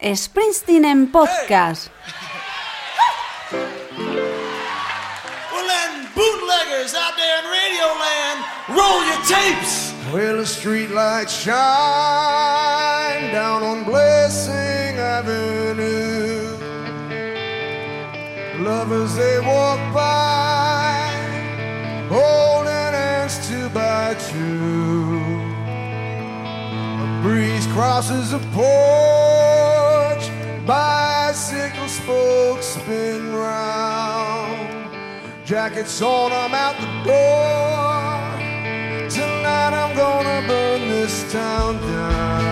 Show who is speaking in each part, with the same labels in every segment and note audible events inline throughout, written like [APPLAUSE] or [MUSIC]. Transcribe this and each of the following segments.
Speaker 1: Springsteen en podcast. [LAUGHS]
Speaker 2: Well, then, bootleggers out there in Radio Land, roll your tapes.
Speaker 3: Well, the streetlights shine down on Blessing Avenue. Lovers they walk by, holding hands two by two. A breeze crosses the porch, bicycle spokes spin round. Jackets on, I'm out the door. Tonight I'm gonna burn this town down.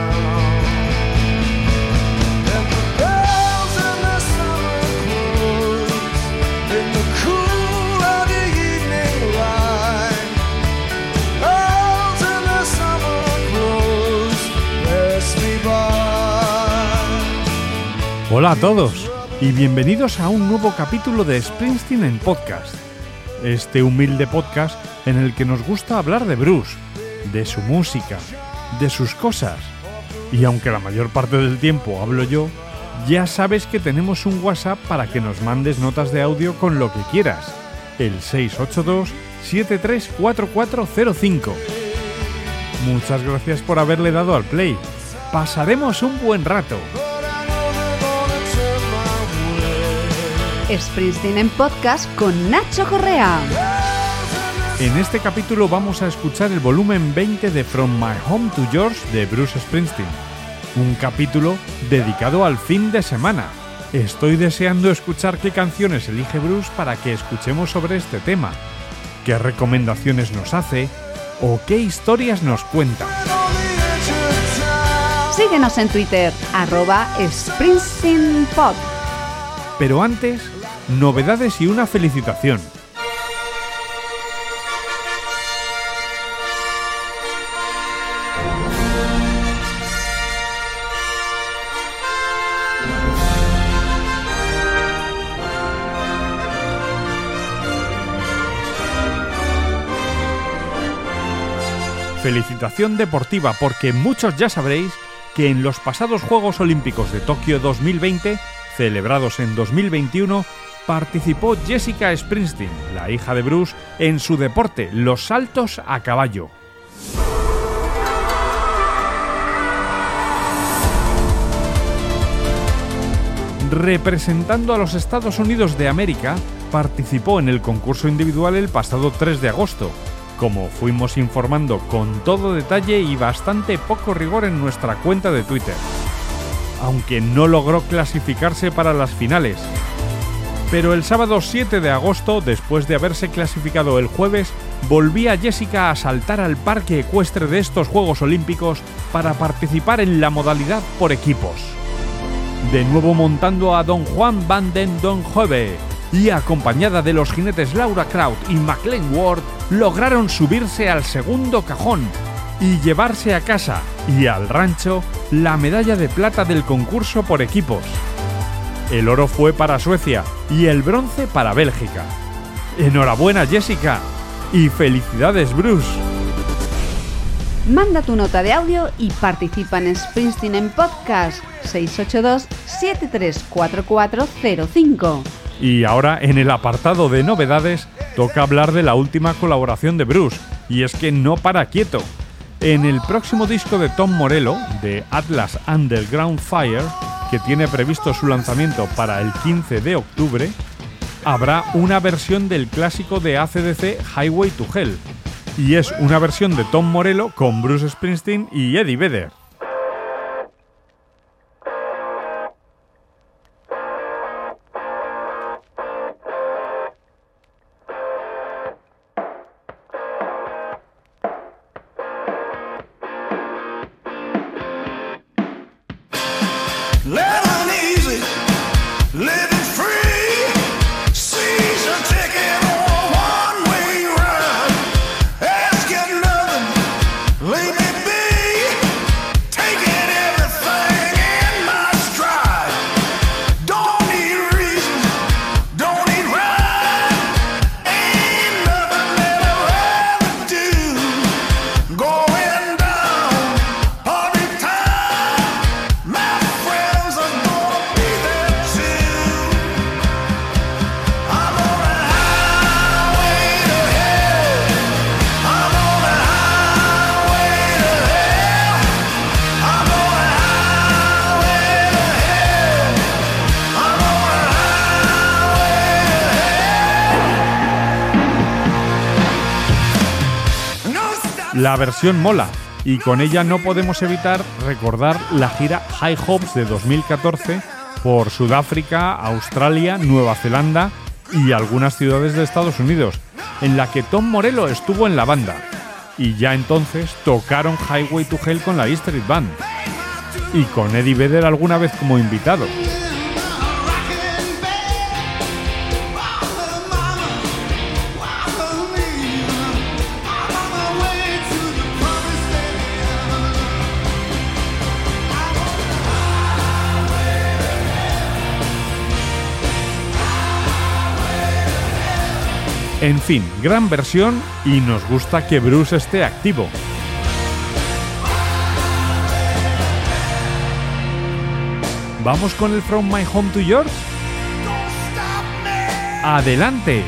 Speaker 4: Hola a todos y bienvenidos a un nuevo capítulo de Springsteen en podcast. Este humilde podcast en el que nos gusta hablar de Bruce, de su música, de sus cosas. Y aunque la mayor parte del tiempo hablo yo, ya sabes que tenemos un WhatsApp para que nos mandes notas de audio con lo que quieras. El 682 734405. Muchas gracias por haberle dado al play. Pasaremos un buen rato.
Speaker 1: Springsteen en podcast con Nacho Correa.
Speaker 4: En este capítulo vamos a escuchar el volumen 20 de From My Home to Yours de Bruce Springsteen. Un capítulo dedicado al fin de semana. Estoy deseando escuchar qué canciones elige Bruce para que escuchemos sobre este tema, qué recomendaciones nos hace o qué historias nos cuenta.
Speaker 1: Síguenos en Twitter, arroba SpringsteenPod.
Speaker 4: Pero antes, novedades y una felicitación. Felicitación deportiva porque muchos ya sabréis que en los pasados Juegos Olímpicos de Tokio 2020, celebrados en 2021, participó Jessica Springsteen, la hija de Bruce, en su deporte, los saltos a caballo. Representando a los Estados Unidos de América, participó en el concurso individual el pasado 3 de agosto, como fuimos informando con todo detalle y bastante poco rigor en nuestra cuenta de Twitter. Aunque no logró clasificarse para las finales. Pero el sábado 7 de agosto, después de haberse clasificado el jueves, volvía Jessica a saltar al parque ecuestre de estos Juegos Olímpicos para participar en la modalidad por equipos. De nuevo montando a Don Juan Van den Don Hove y acompañada de los jinetes Laura Kraut y McLean Ward, lograron subirse al segundo cajón y llevarse a casa y al rancho la medalla de plata del concurso por equipos. El oro fue para Suecia y el bronce para Bélgica. Enhorabuena Jessica y felicidades Bruce.
Speaker 1: Manda tu nota de audio y participa en Springsteen en podcast 682-734405.
Speaker 4: Y ahora en el apartado de novedades toca hablar de la última colaboración de Bruce, y es que no para quieto. En el próximo disco de Tom Morello, de Atlas Underground Fire, que tiene previsto su lanzamiento para el 15 de octubre, habrá una versión del clásico de ACDC Highway to Hell, y es una versión de Tom Morello con Bruce Springsteen y Eddie Vedder. La versión mola y con ella no podemos evitar recordar la gira High Hopes de 2014 por Sudáfrica, Australia, Nueva Zelanda y algunas ciudades de Estados Unidos, en la que Tom Morello estuvo en la banda. Y ya entonces tocaron Highway to Hell con la E Band. Y con Eddie Vedder alguna vez como invitado. En fin, gran versión y nos gusta que Bruce esté activo. ¿Vamos con el From My Home to Yours? ¡Adelante!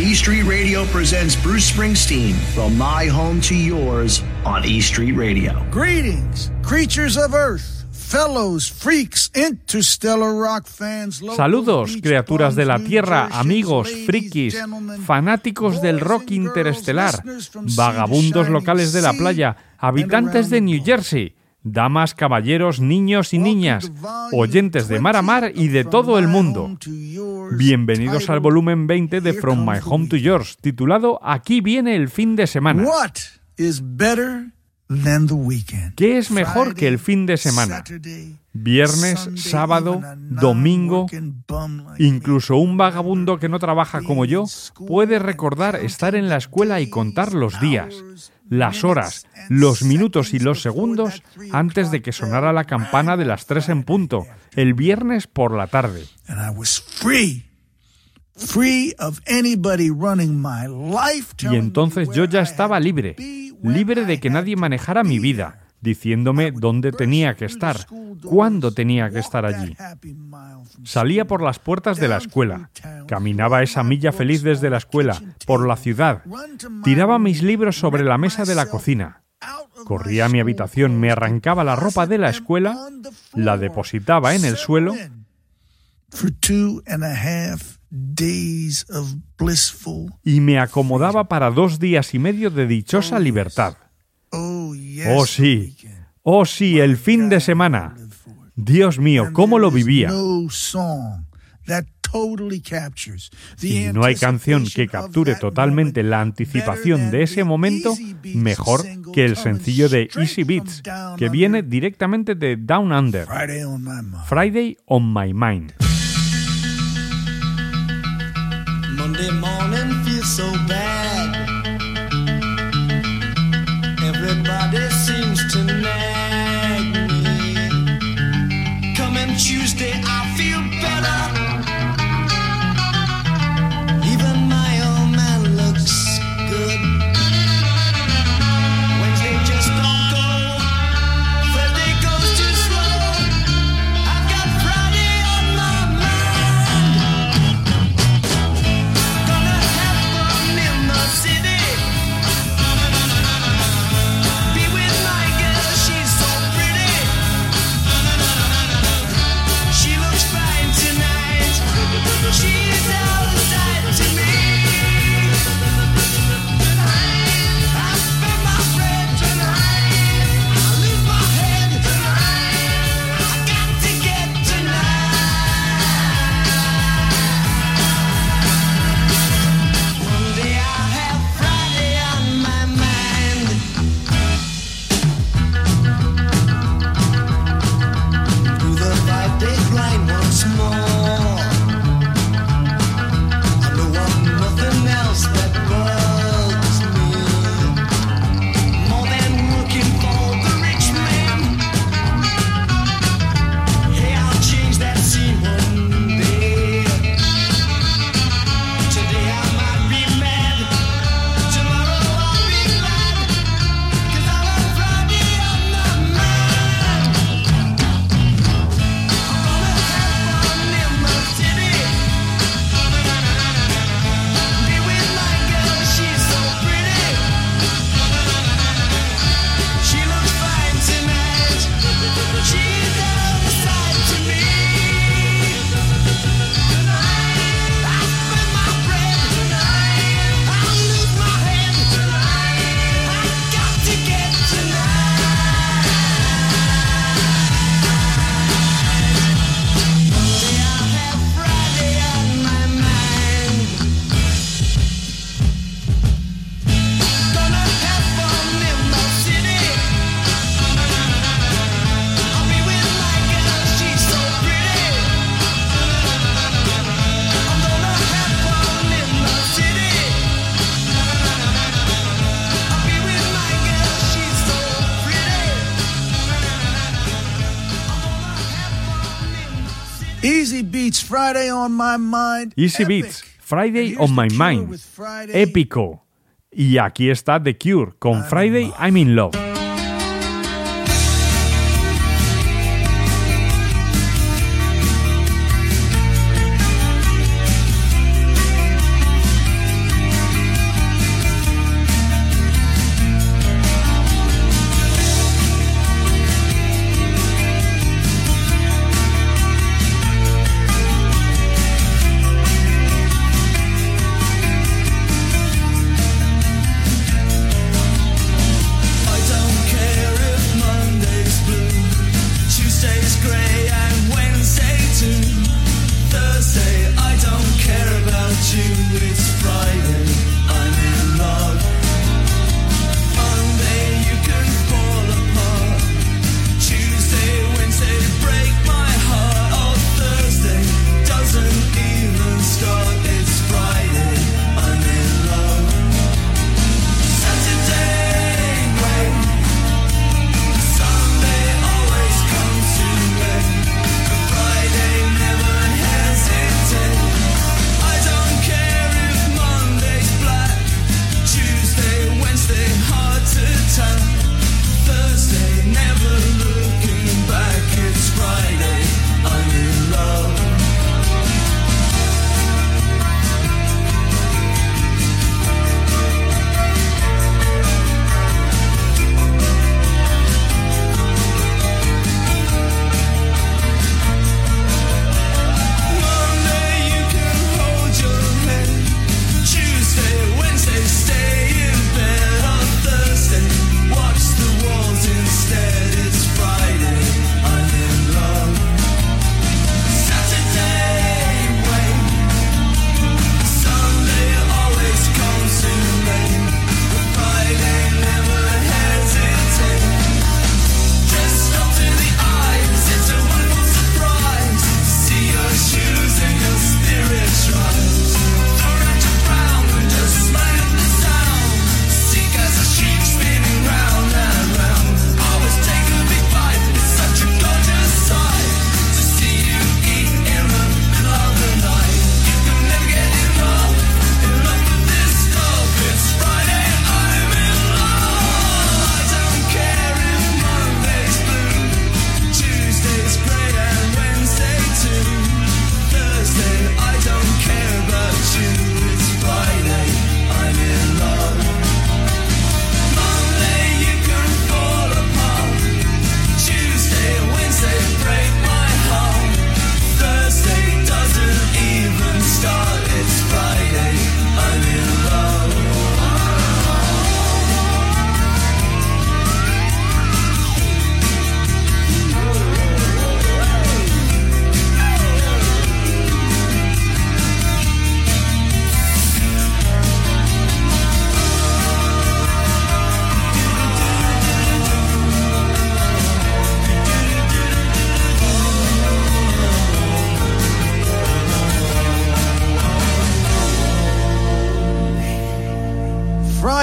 Speaker 5: E Street Radio presents Bruce Springsteen from My Home to Yours on E Street Radio.
Speaker 6: Greetings, creatures of Earth, fellows, freaks, interstellar rock fans. local
Speaker 4: Saludos, criaturas de la Tierra, amigos, frikis, fanáticos del rock interestelar, vagabundos locales de la playa, habitantes de New. Jersey, damas, caballeros, niños y niñas, oyentes de mar a mar y de todo el mundo. Bienvenidos al volumen 20 de From My Home to. Yours, titulado Aquí viene el fin de semana.
Speaker 6: What is better?
Speaker 4: ¿Qué es mejor que el fin de semana? Viernes, sábado, domingo, Incluso un vagabundo que no trabaja como yo puede recordar estar en la escuela y contar los días, las horas, los minutos y los segundos antes de que sonara la campana de las tres en punto, el viernes por la tarde. Y entonces yo ya estaba libre, libre de que nadie manejara mi vida, diciéndome dónde tenía que estar, cuándo tenía que estar allí. Salía por las puertas de la escuela, caminaba esa milla feliz desde la escuela, por la ciudad, tiraba mis libros sobre la mesa de la cocina, corría a mi habitación, me arrancaba la ropa de la escuela, la depositaba en el suelo Y me acomodaba para dos días y medio de dichosa libertad.
Speaker 6: Oh.
Speaker 4: Oh sí, oh sí, el fin de semana. Dios mío, cómo lo vivía. Y no hay canción que capture totalmente la anticipación de ese momento mejor que el sencillo de Easy Beats, que viene directamente de Down Under,
Speaker 6: Friday on my mind.
Speaker 7: Sunday morning feels so bad.
Speaker 6: Beats, Friday on my mind.
Speaker 8: Easy
Speaker 6: Epic.
Speaker 8: Beats, Friday on my mind. Épico. Y aquí está The Cure con Friday I'm in Love.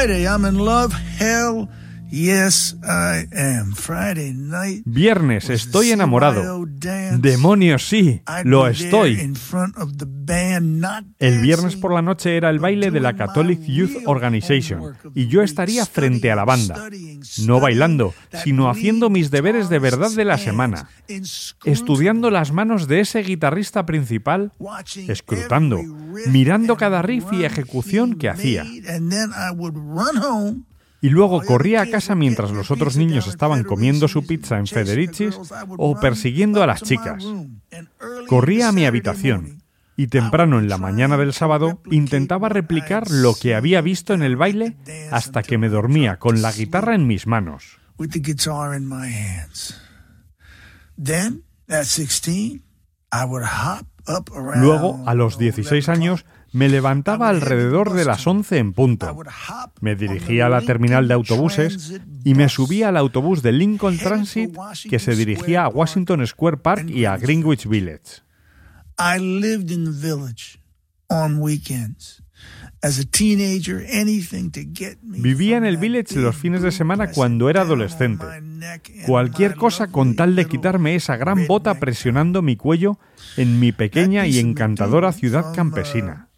Speaker 9: Friday, I'm in love.
Speaker 6: Hell yes, I am. Friday night.
Speaker 8: Viernes, estoy enamorado. Demonios, sí, lo estoy. El viernes por la noche era el baile de la Catholic Youth Organization y yo estaría frente a la banda, no bailando, sino haciendo mis deberes de verdad de la semana, estudiando las manos de ese guitarrista principal, escrutando, mirando
Speaker 6: and
Speaker 8: cada riff y ejecución que hacía. Y luego corría a casa mientras los otros niños estaban comiendo su pizza en Federicis o persiguiendo a las chicas. Corría a mi habitación y temprano en la mañana del sábado intentaba replicar lo que había visto en el baile hasta que me dormía con la guitarra en mis manos.
Speaker 6: with the guitar in my hands. Then, at 16, I would hop up around
Speaker 8: Luego, a los 16 años, me levantaba alrededor de las 11 en punto. Me dirigía a la terminal de autobuses y me subía al autobús de Lincoln Transit que se dirigía a Washington Square Park y a Greenwich Village.
Speaker 6: I lived in the village on weekends.
Speaker 7: Vivía en el village los fines de semana cuando era adolescente. Cualquier cosa con tal de quitarme esa gran bota presionando mi cuello en mi pequeña y encantadora ciudad campesina.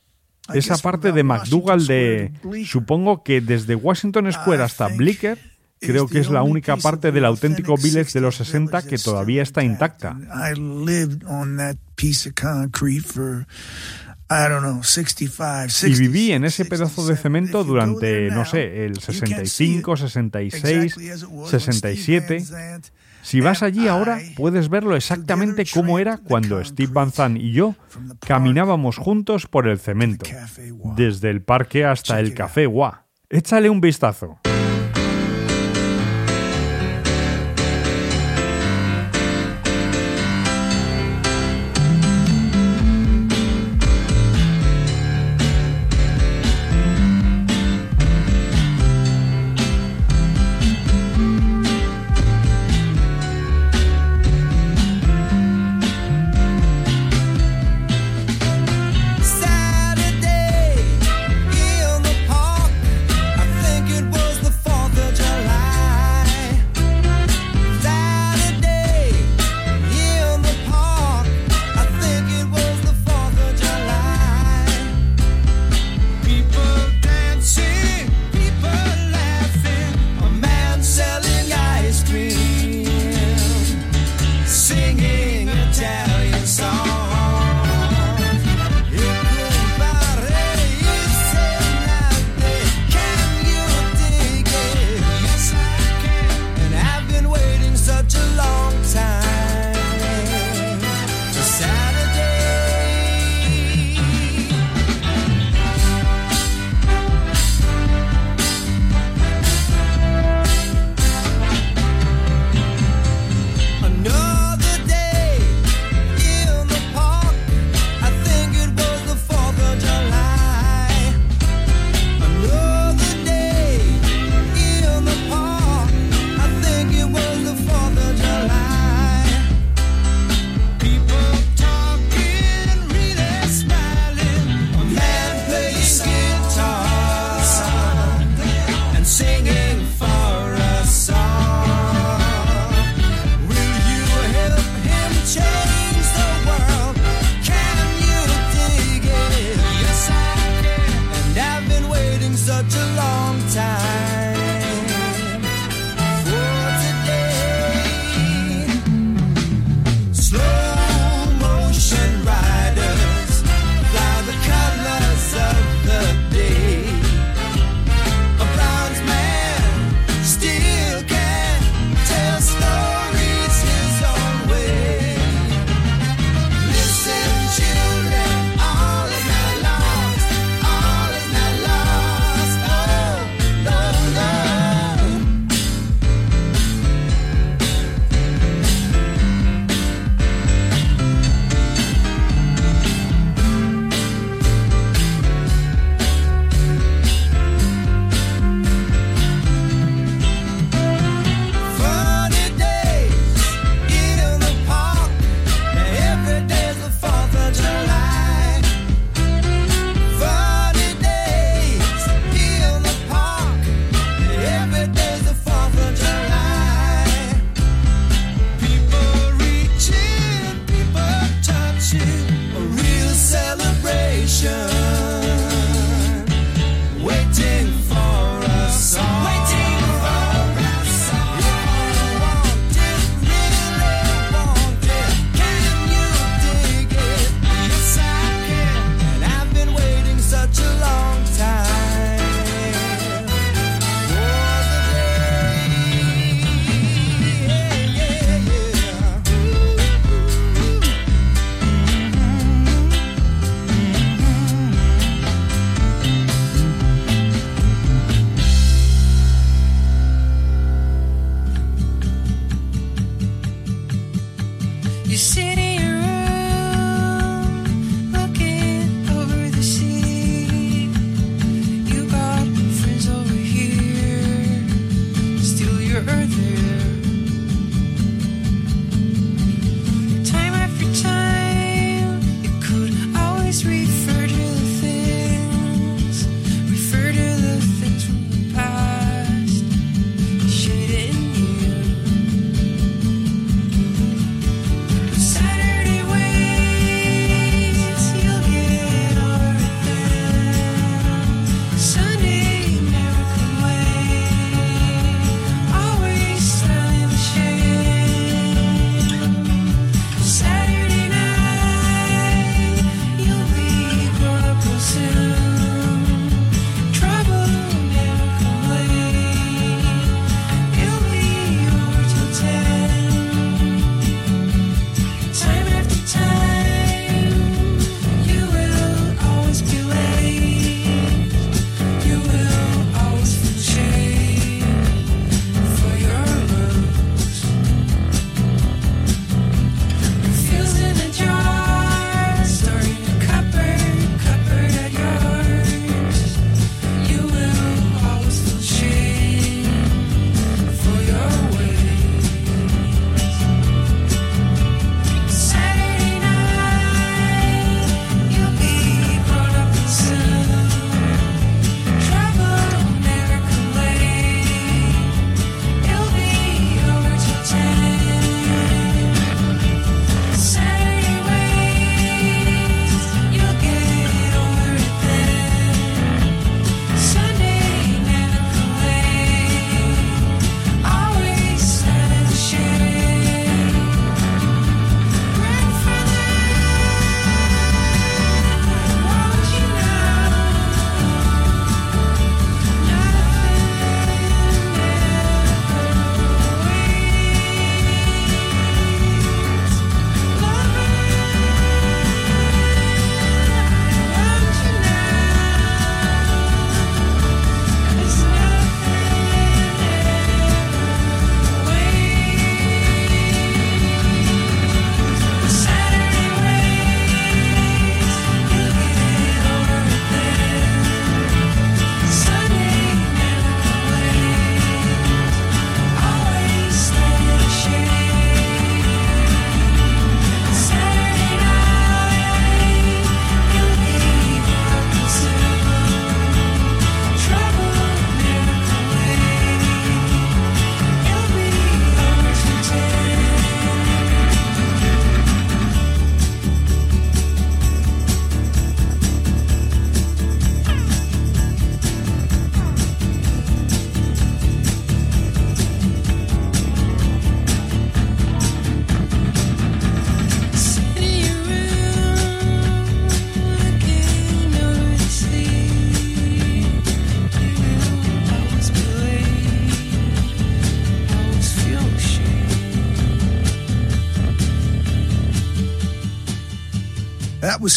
Speaker 7: Esa parte de McDougall de, supongo que desde Washington Square hasta
Speaker 4: Blicker,
Speaker 7: creo que es la única parte del auténtico village de los 60 que todavía está intacta. Y viví en ese pedazo de cemento durante, no sé, el 65, 66, 67. Si vas allí ahora, puedes verlo exactamente como era cuando Steve Van Zandt y yo caminábamos juntos por el cemento, desde el parque hasta el café Wa. Échale un vistazo.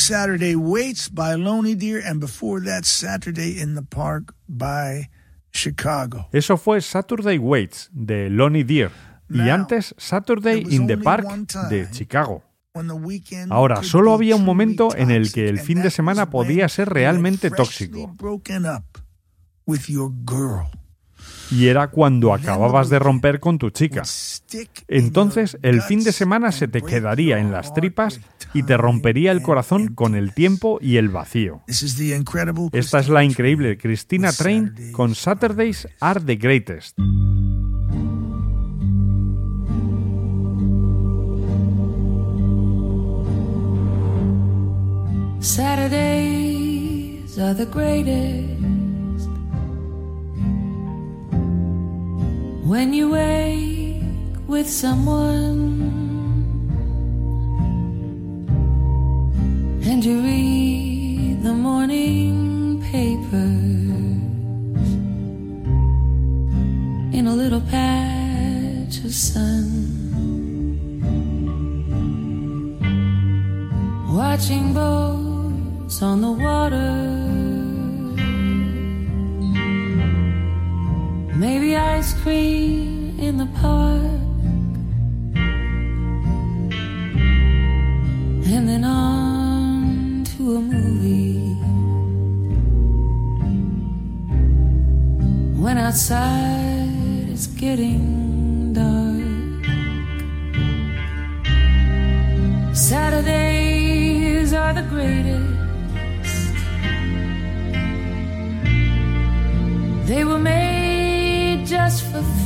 Speaker 10: Saturday
Speaker 6: Waits by Lonely Deer, and before that, Saturday in the Park by Chicago.
Speaker 4: Eso fue Saturday Waits de Lonnie Deer y
Speaker 6: Now,
Speaker 4: antes Saturday in the Park de Chicago. Ahora, solo había un momento en el que el fin de semana podía ser realmente tóxico. Y era cuando acababas de romper con tu chica. Entonces el fin de semana se te quedaría en las tripas y te rompería el corazón con el tiempo y el vacío. Esta es la increíble Christina Train con Saturdays Are the Greatest.
Speaker 11: Saturdays are the greatest. When you wake with someone and you read the morning papers in a little patch of sun. Watching boats on the water. In the park. And then on to a movie. When outside it's getting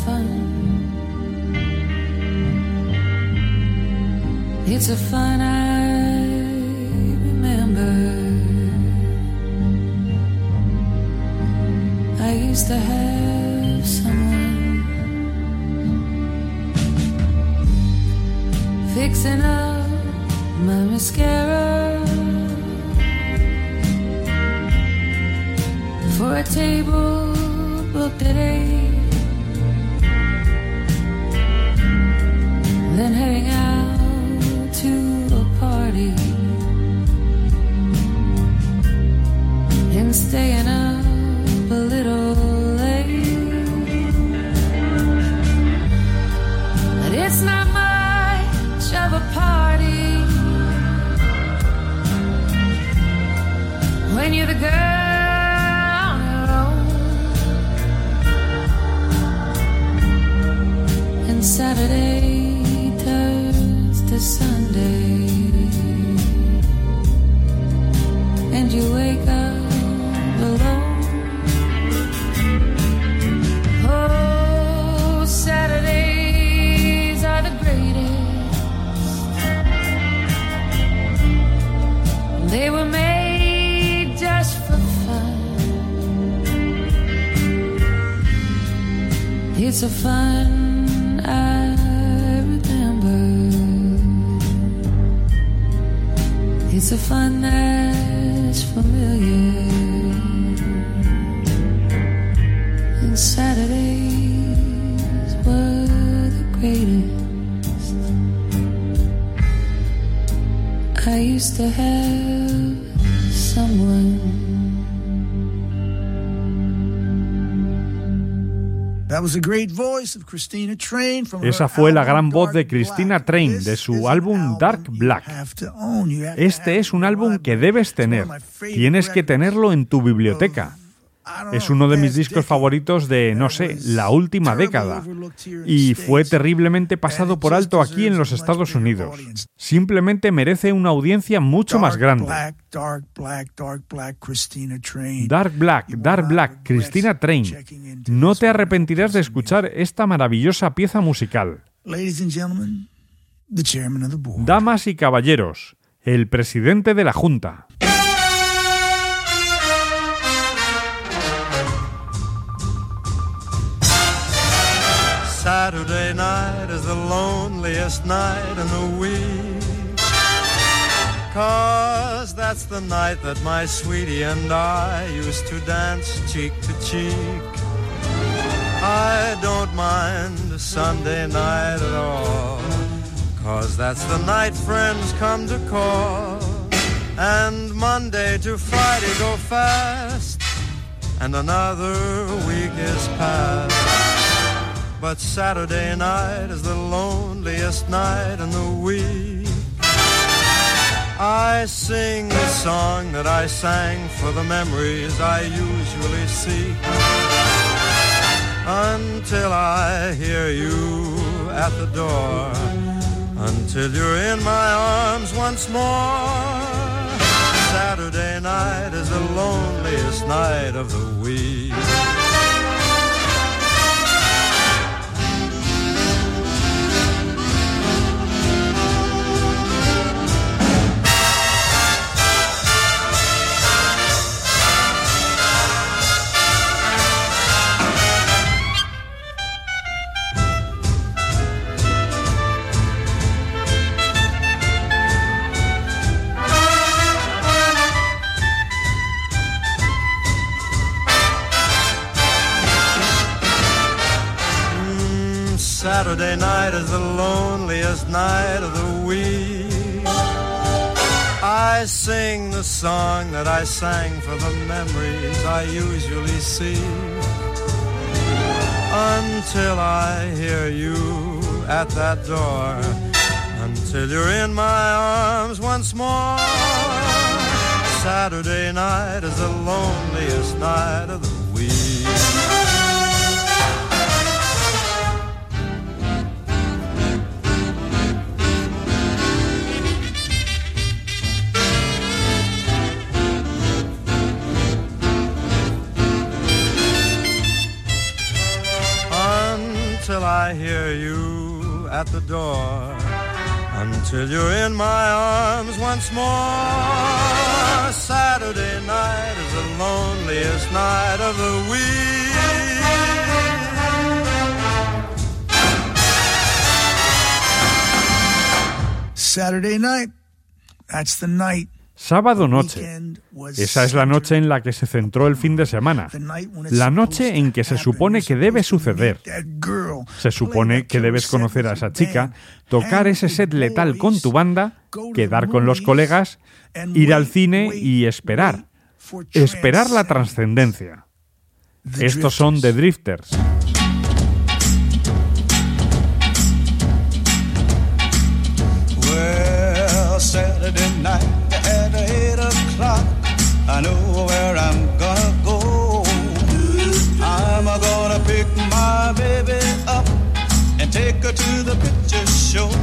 Speaker 11: fun. It's a fun I remember. I used to have someone fixing up my mascara for a table booked at eight. It's not much of a party when you're the girl on your own. And Saturday turns to Sunday, It's a fun I remember. It's a fun that's familiar. And Saturdays were the greatest. I used to have
Speaker 4: Esa fue la gran voz de Christina. Train, de su álbum Dark Black. Este es un álbum que debes tener. Tienes que tenerlo en tu biblioteca. Es uno de mis discos favoritos de, no sé, la última década. Y fue terriblemente pasado por alto aquí en los Estados Unidos. Simplemente merece una audiencia mucho más grande.
Speaker 6: Dark black, dark black, Christina Train.
Speaker 4: No te arrepentirás de escuchar esta maravillosa pieza musical. Damas y caballeros, el presidente de la Junta.
Speaker 7: Saturday night is the loneliest night in the week. Cause that's the night that my sweetie and I used to dance cheek to cheek. I don't mind Sunday night at all. Cause that's the night friends come to call.
Speaker 12: And Monday to Friday go fast, and another week is past. But Saturday night is the loneliest night in the week. I sing the song that I sang for the memories I usually seek. Until I hear you at the door, until you're in my arms once more. Saturday night is the loneliest night of the week. Saturday night is the loneliest night of the week. I sing the song that I sang for the memories I usually see. Until I hear you at that door. Until you're in my arms once more. Saturday night is the loneliest night of the I hear you at the door, until you're in my arms once more. Saturday night is the loneliest night of the week.
Speaker 4: Saturday night. That's the night.
Speaker 6: Sábado noche. Esa es la noche en la que se centró el fin de semana. La noche en que se supone que debe suceder. Se supone que debes conocer a esa chica, tocar ese set letal con tu banda, quedar con los colegas, ir al cine y esperar. Esperar la trascendencia. Estos son The
Speaker 4: Drifters.
Speaker 8: Show.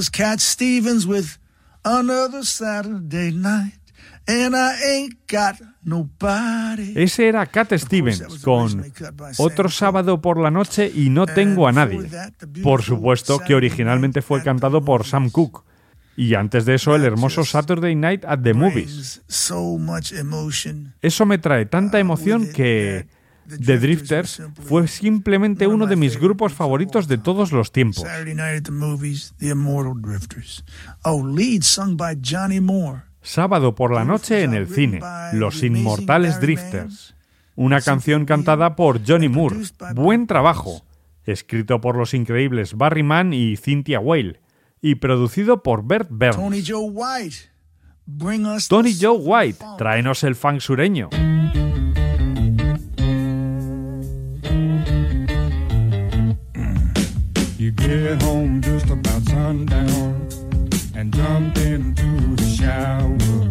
Speaker 6: Was Cat Stevens with Another Saturday Night. And I ain't got nobody.
Speaker 4: Ese era Cat Stevens con Otro sábado por la noche y no tengo a nadie. Por supuesto que originalmente fue cantado por Sam Cooke. Y antes de eso el hermoso Saturday Night at the Movies. Eso me trae tanta emoción que The Drifters fue simplemente uno de mis grupos favoritos de todos los tiempos.
Speaker 6: Oh.
Speaker 4: Sábado por la noche en el cine, Los Inmortales Drifters. Una canción cantada por Johnny Moore. Buen trabajo. Escrito por los increíbles Barry Mann y Cynthia Whale. Y producido por Bert Burns.
Speaker 6: Tony Joe White.
Speaker 4: Tráenos el funk sureño.
Speaker 13: Get home just about sundown and jump into the shower.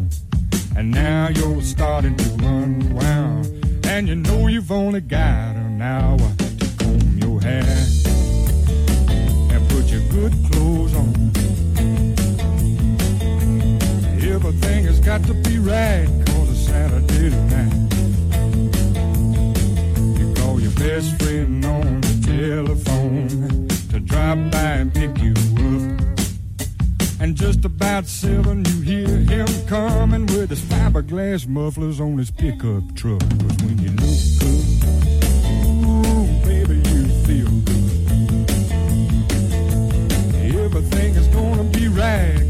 Speaker 13: And now you're starting to unwound. And you know you've only got an hour to comb your hair and put your good clothes on. Everything has got to be right cause it's Saturday night. You call your best friend on the telephone drop by and pick you up. And just about seven, you hear him coming with his fiberglass mufflers on his pickup truck. 'Cause when you look good, ooh, baby, you feel good. Everything is gonna be right,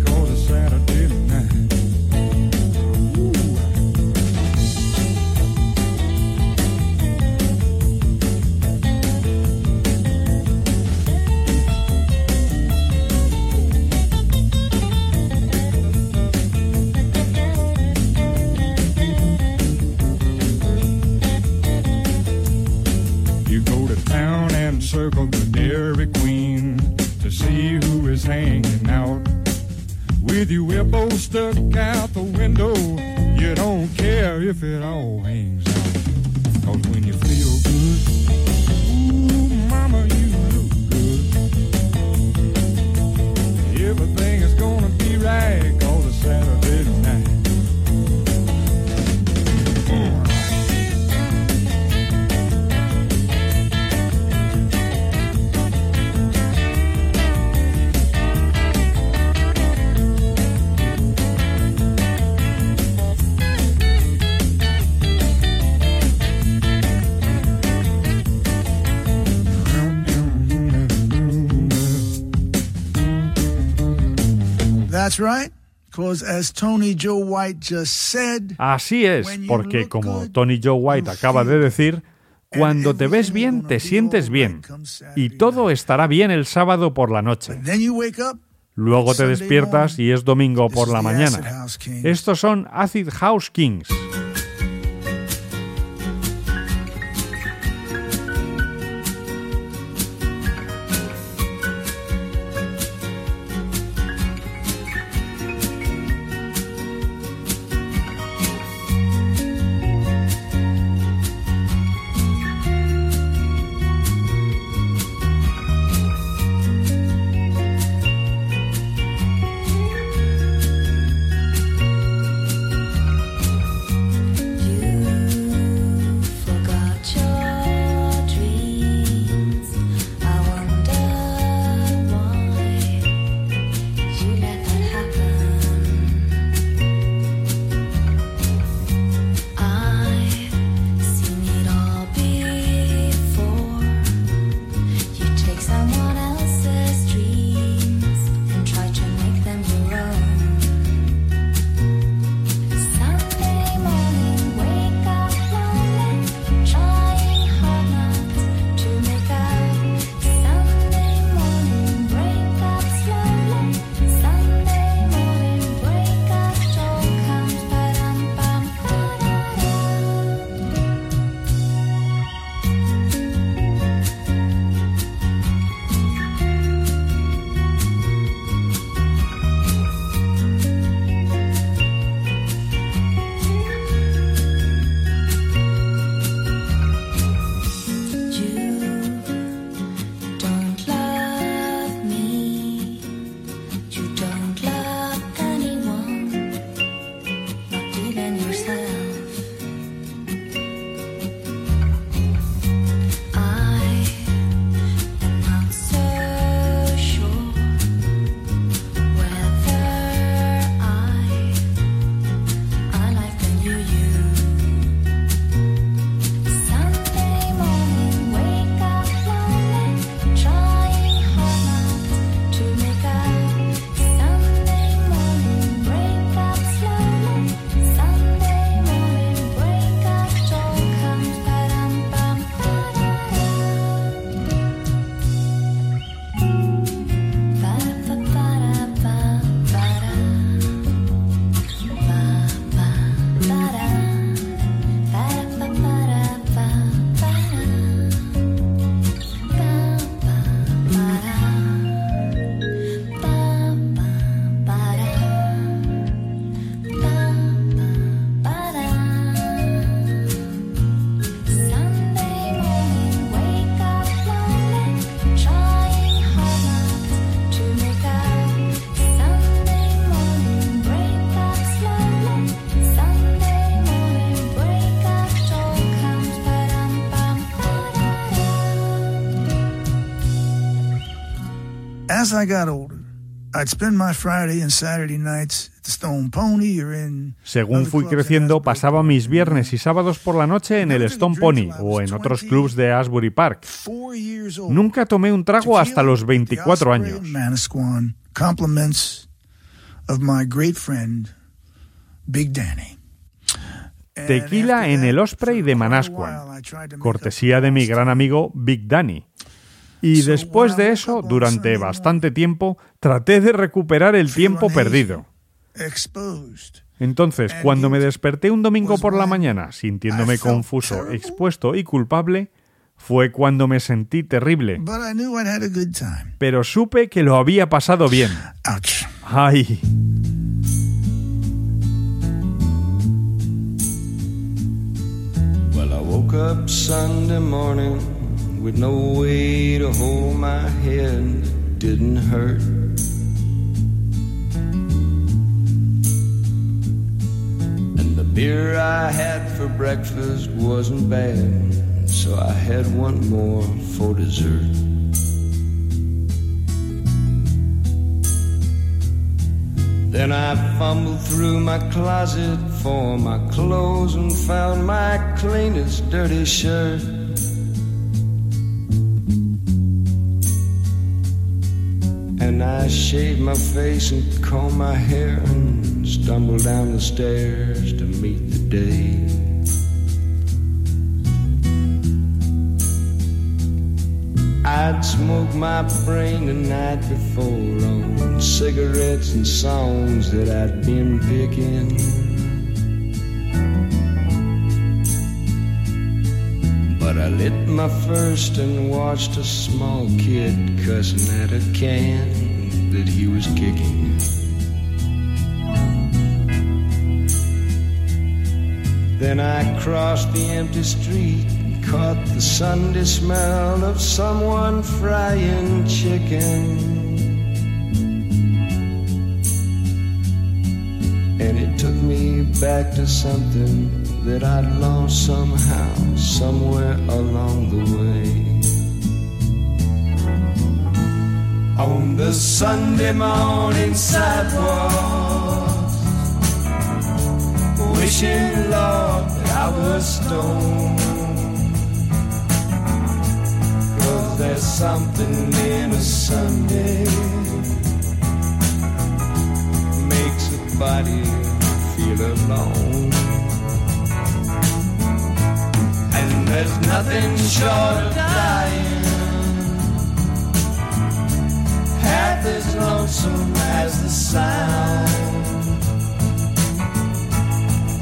Speaker 13: and circle the Dairy Queen to see who is hanging out. With your elbow stuck out the window, you don't care if it all hangs
Speaker 4: Así es, porque como Tony Joe White acaba de decir, cuando te ves bien, te sientes bien. Y todo estará bien el sábado por la noche. Luego te despiertas y es domingo por la mañana. Estos son Acid House Kings.
Speaker 6: As I got older, I'd spend my Friday and Saturday nights at the Stone Pony or in
Speaker 4: Según fui creciendo, pasaba mis viernes y sábados por la noche en el Stone Pony o en otros clubs de Asbury Park. Nunca tomé un trago hasta los 24
Speaker 6: The Osprey
Speaker 4: años.
Speaker 6: and Manasquan compliments of my great friend Big Danny. And
Speaker 4: Tequila en el Osprey de Manasquan, cortesía de mi gran amigo Big Danny. Y después de eso, durante bastante tiempo, traté de recuperar el tiempo perdido. Entonces,
Speaker 6: And
Speaker 4: cuando me desperté un domingo por la mañana, sintiéndome confuso, expuesto y culpable, fue cuando me sentí terrible. Pero supe que lo había pasado bien. ¡Ay!
Speaker 7: Well, I woke up Sunday morning with no way to hold my head. Didn't hurt. And the beer I had for breakfast wasn't bad, so I had one more for dessert. Then I fumbled through my closet for my clothes and found my cleanest dirty shirt. And I shaved my face and combed my hair and stumbled down the stairs to meet the day. I'd smoked my brain the night before on cigarettes and songs that I'd been picking. I lit my first and watched a small kid cussing at a can that he was kicking. Then I crossed the empty street and caught the Sunday smell of someone frying chicken. And it took me back to something that I'd lost somehow, somewhere along the way. On the Sunday morning sidewalk wishing, Lord, that I was stoned. Cause there's something in a Sunday makes a body feel alone. There's nothing short of dying half as lonesome as the sound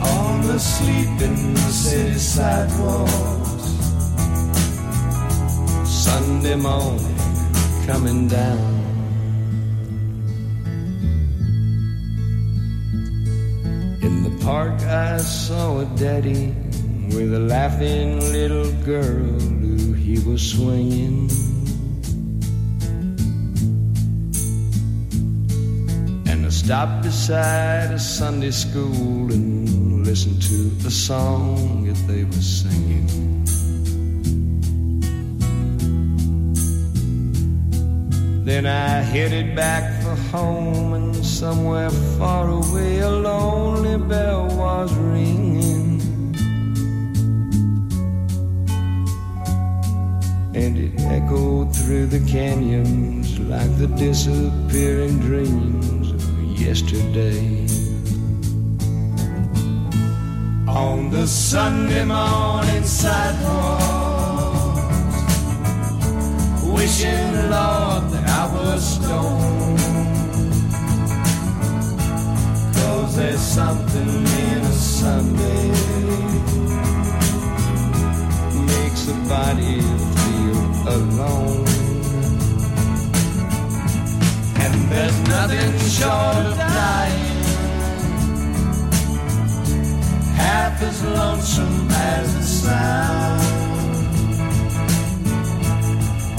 Speaker 7: on the sleeping city sidewalks. Sunday morning coming down. In the park, I saw a daddy with a laughing little girl who he was swinging. And I stopped beside a Sunday school and listened to a song that they were singing. Then I headed back for home, and somewhere far away a lonely bell was ringing. And it echoed through the canyons like the disappearing dreams of yesterday. On the Sunday morning sidewalk, wishing, Lord, that I was stoned. Cause there's something in a Sunday makes a body alone. And there's nothing short of dying half as lonesome as the sound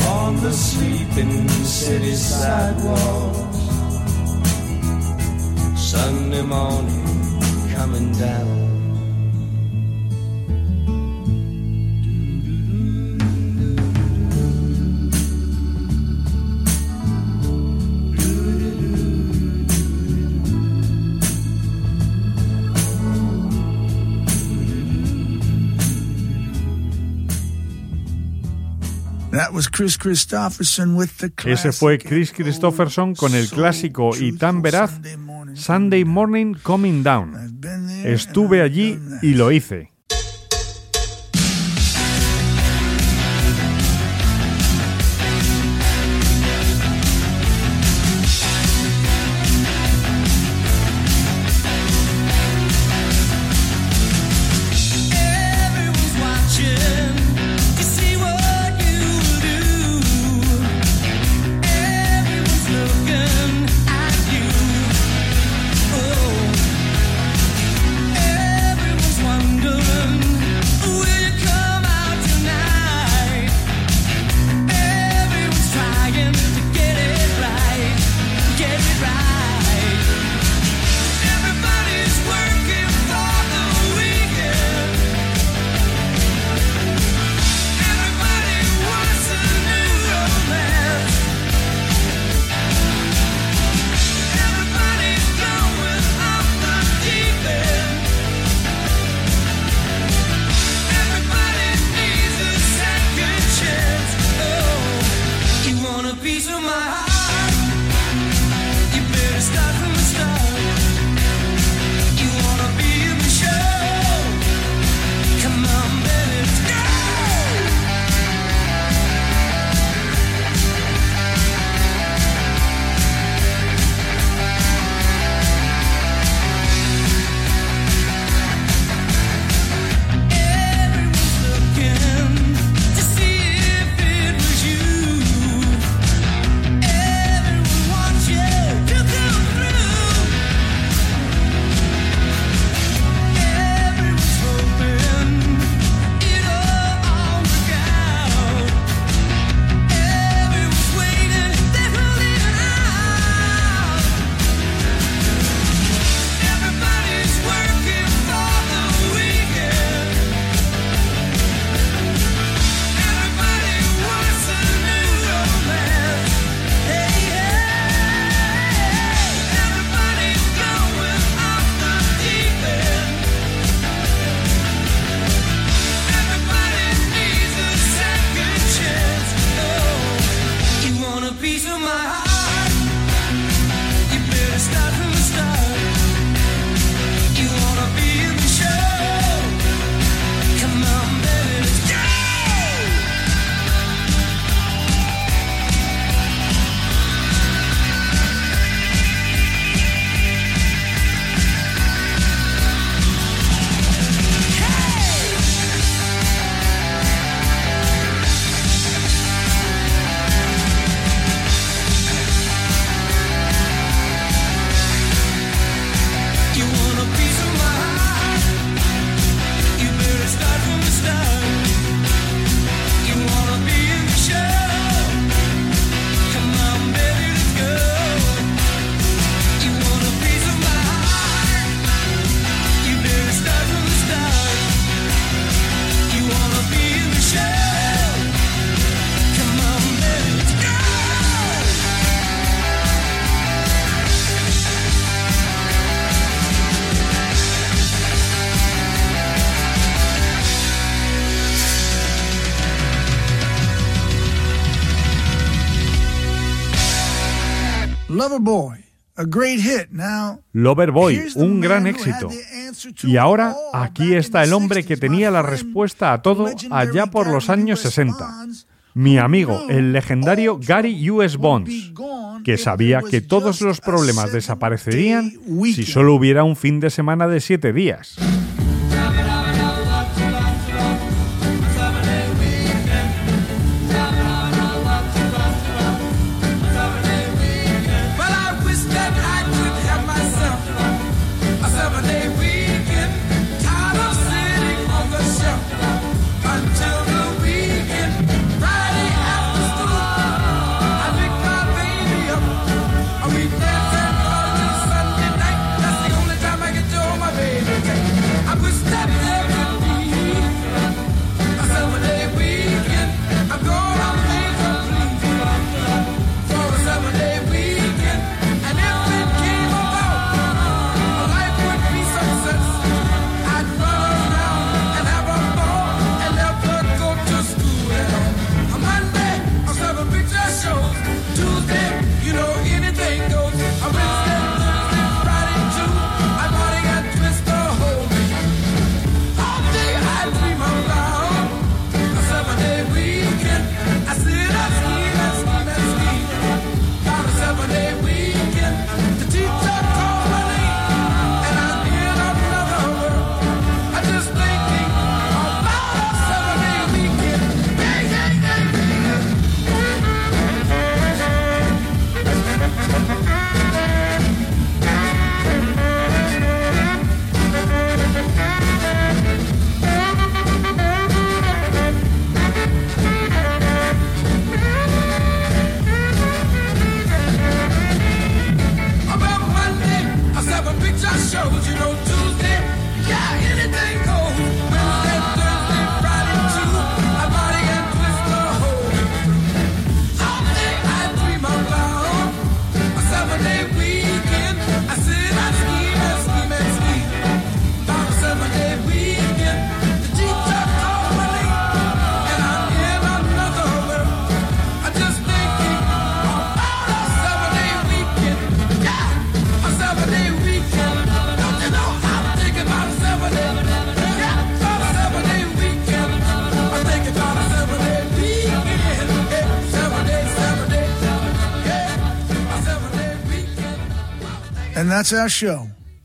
Speaker 7: on the sleeping city sidewalks. Sunday morning coming down.
Speaker 4: Ese fue Chris Christopherson con el clásico y tan veraz
Speaker 6: Sunday Morning
Speaker 4: Coming Down. Estuve allí y lo hice.
Speaker 6: Loverboy, Boy,
Speaker 4: un gran éxito. Y ahora aquí está el hombre que tenía la respuesta a todo allá por los años 60. Mi amigo, el legendario Gary U.S. Bonds, que sabía que todos los problemas desaparecerían si solo hubiera un fin de semana de siete días.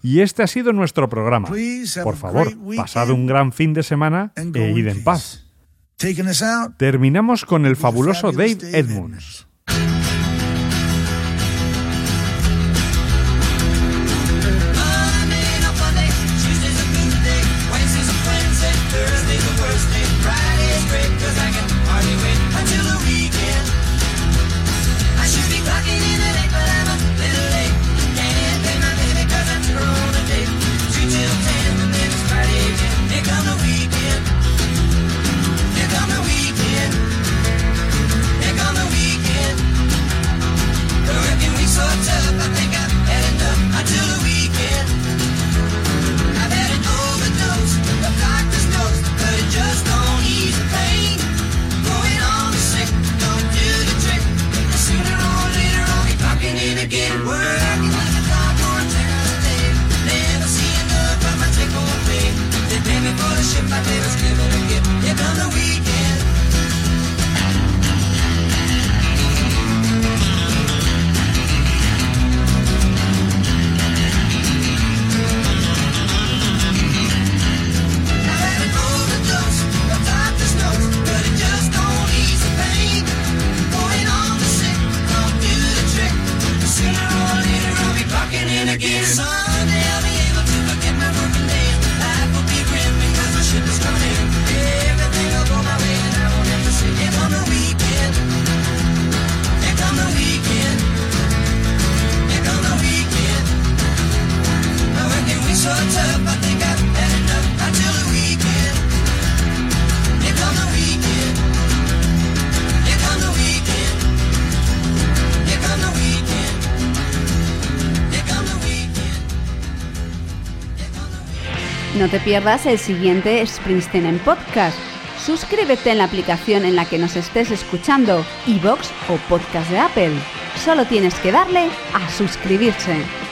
Speaker 4: Y este ha sido nuestro programa. Por favor, pasad un gran fin de semana e id en paz. Terminamos con el fabuloso Dave Edmunds.
Speaker 1: te pierdas el siguiente Springsteen en podcast. Suscríbete en la aplicación en la que nos estés escuchando, iBox o podcast de Apple. Solo tienes que darle a suscribirse.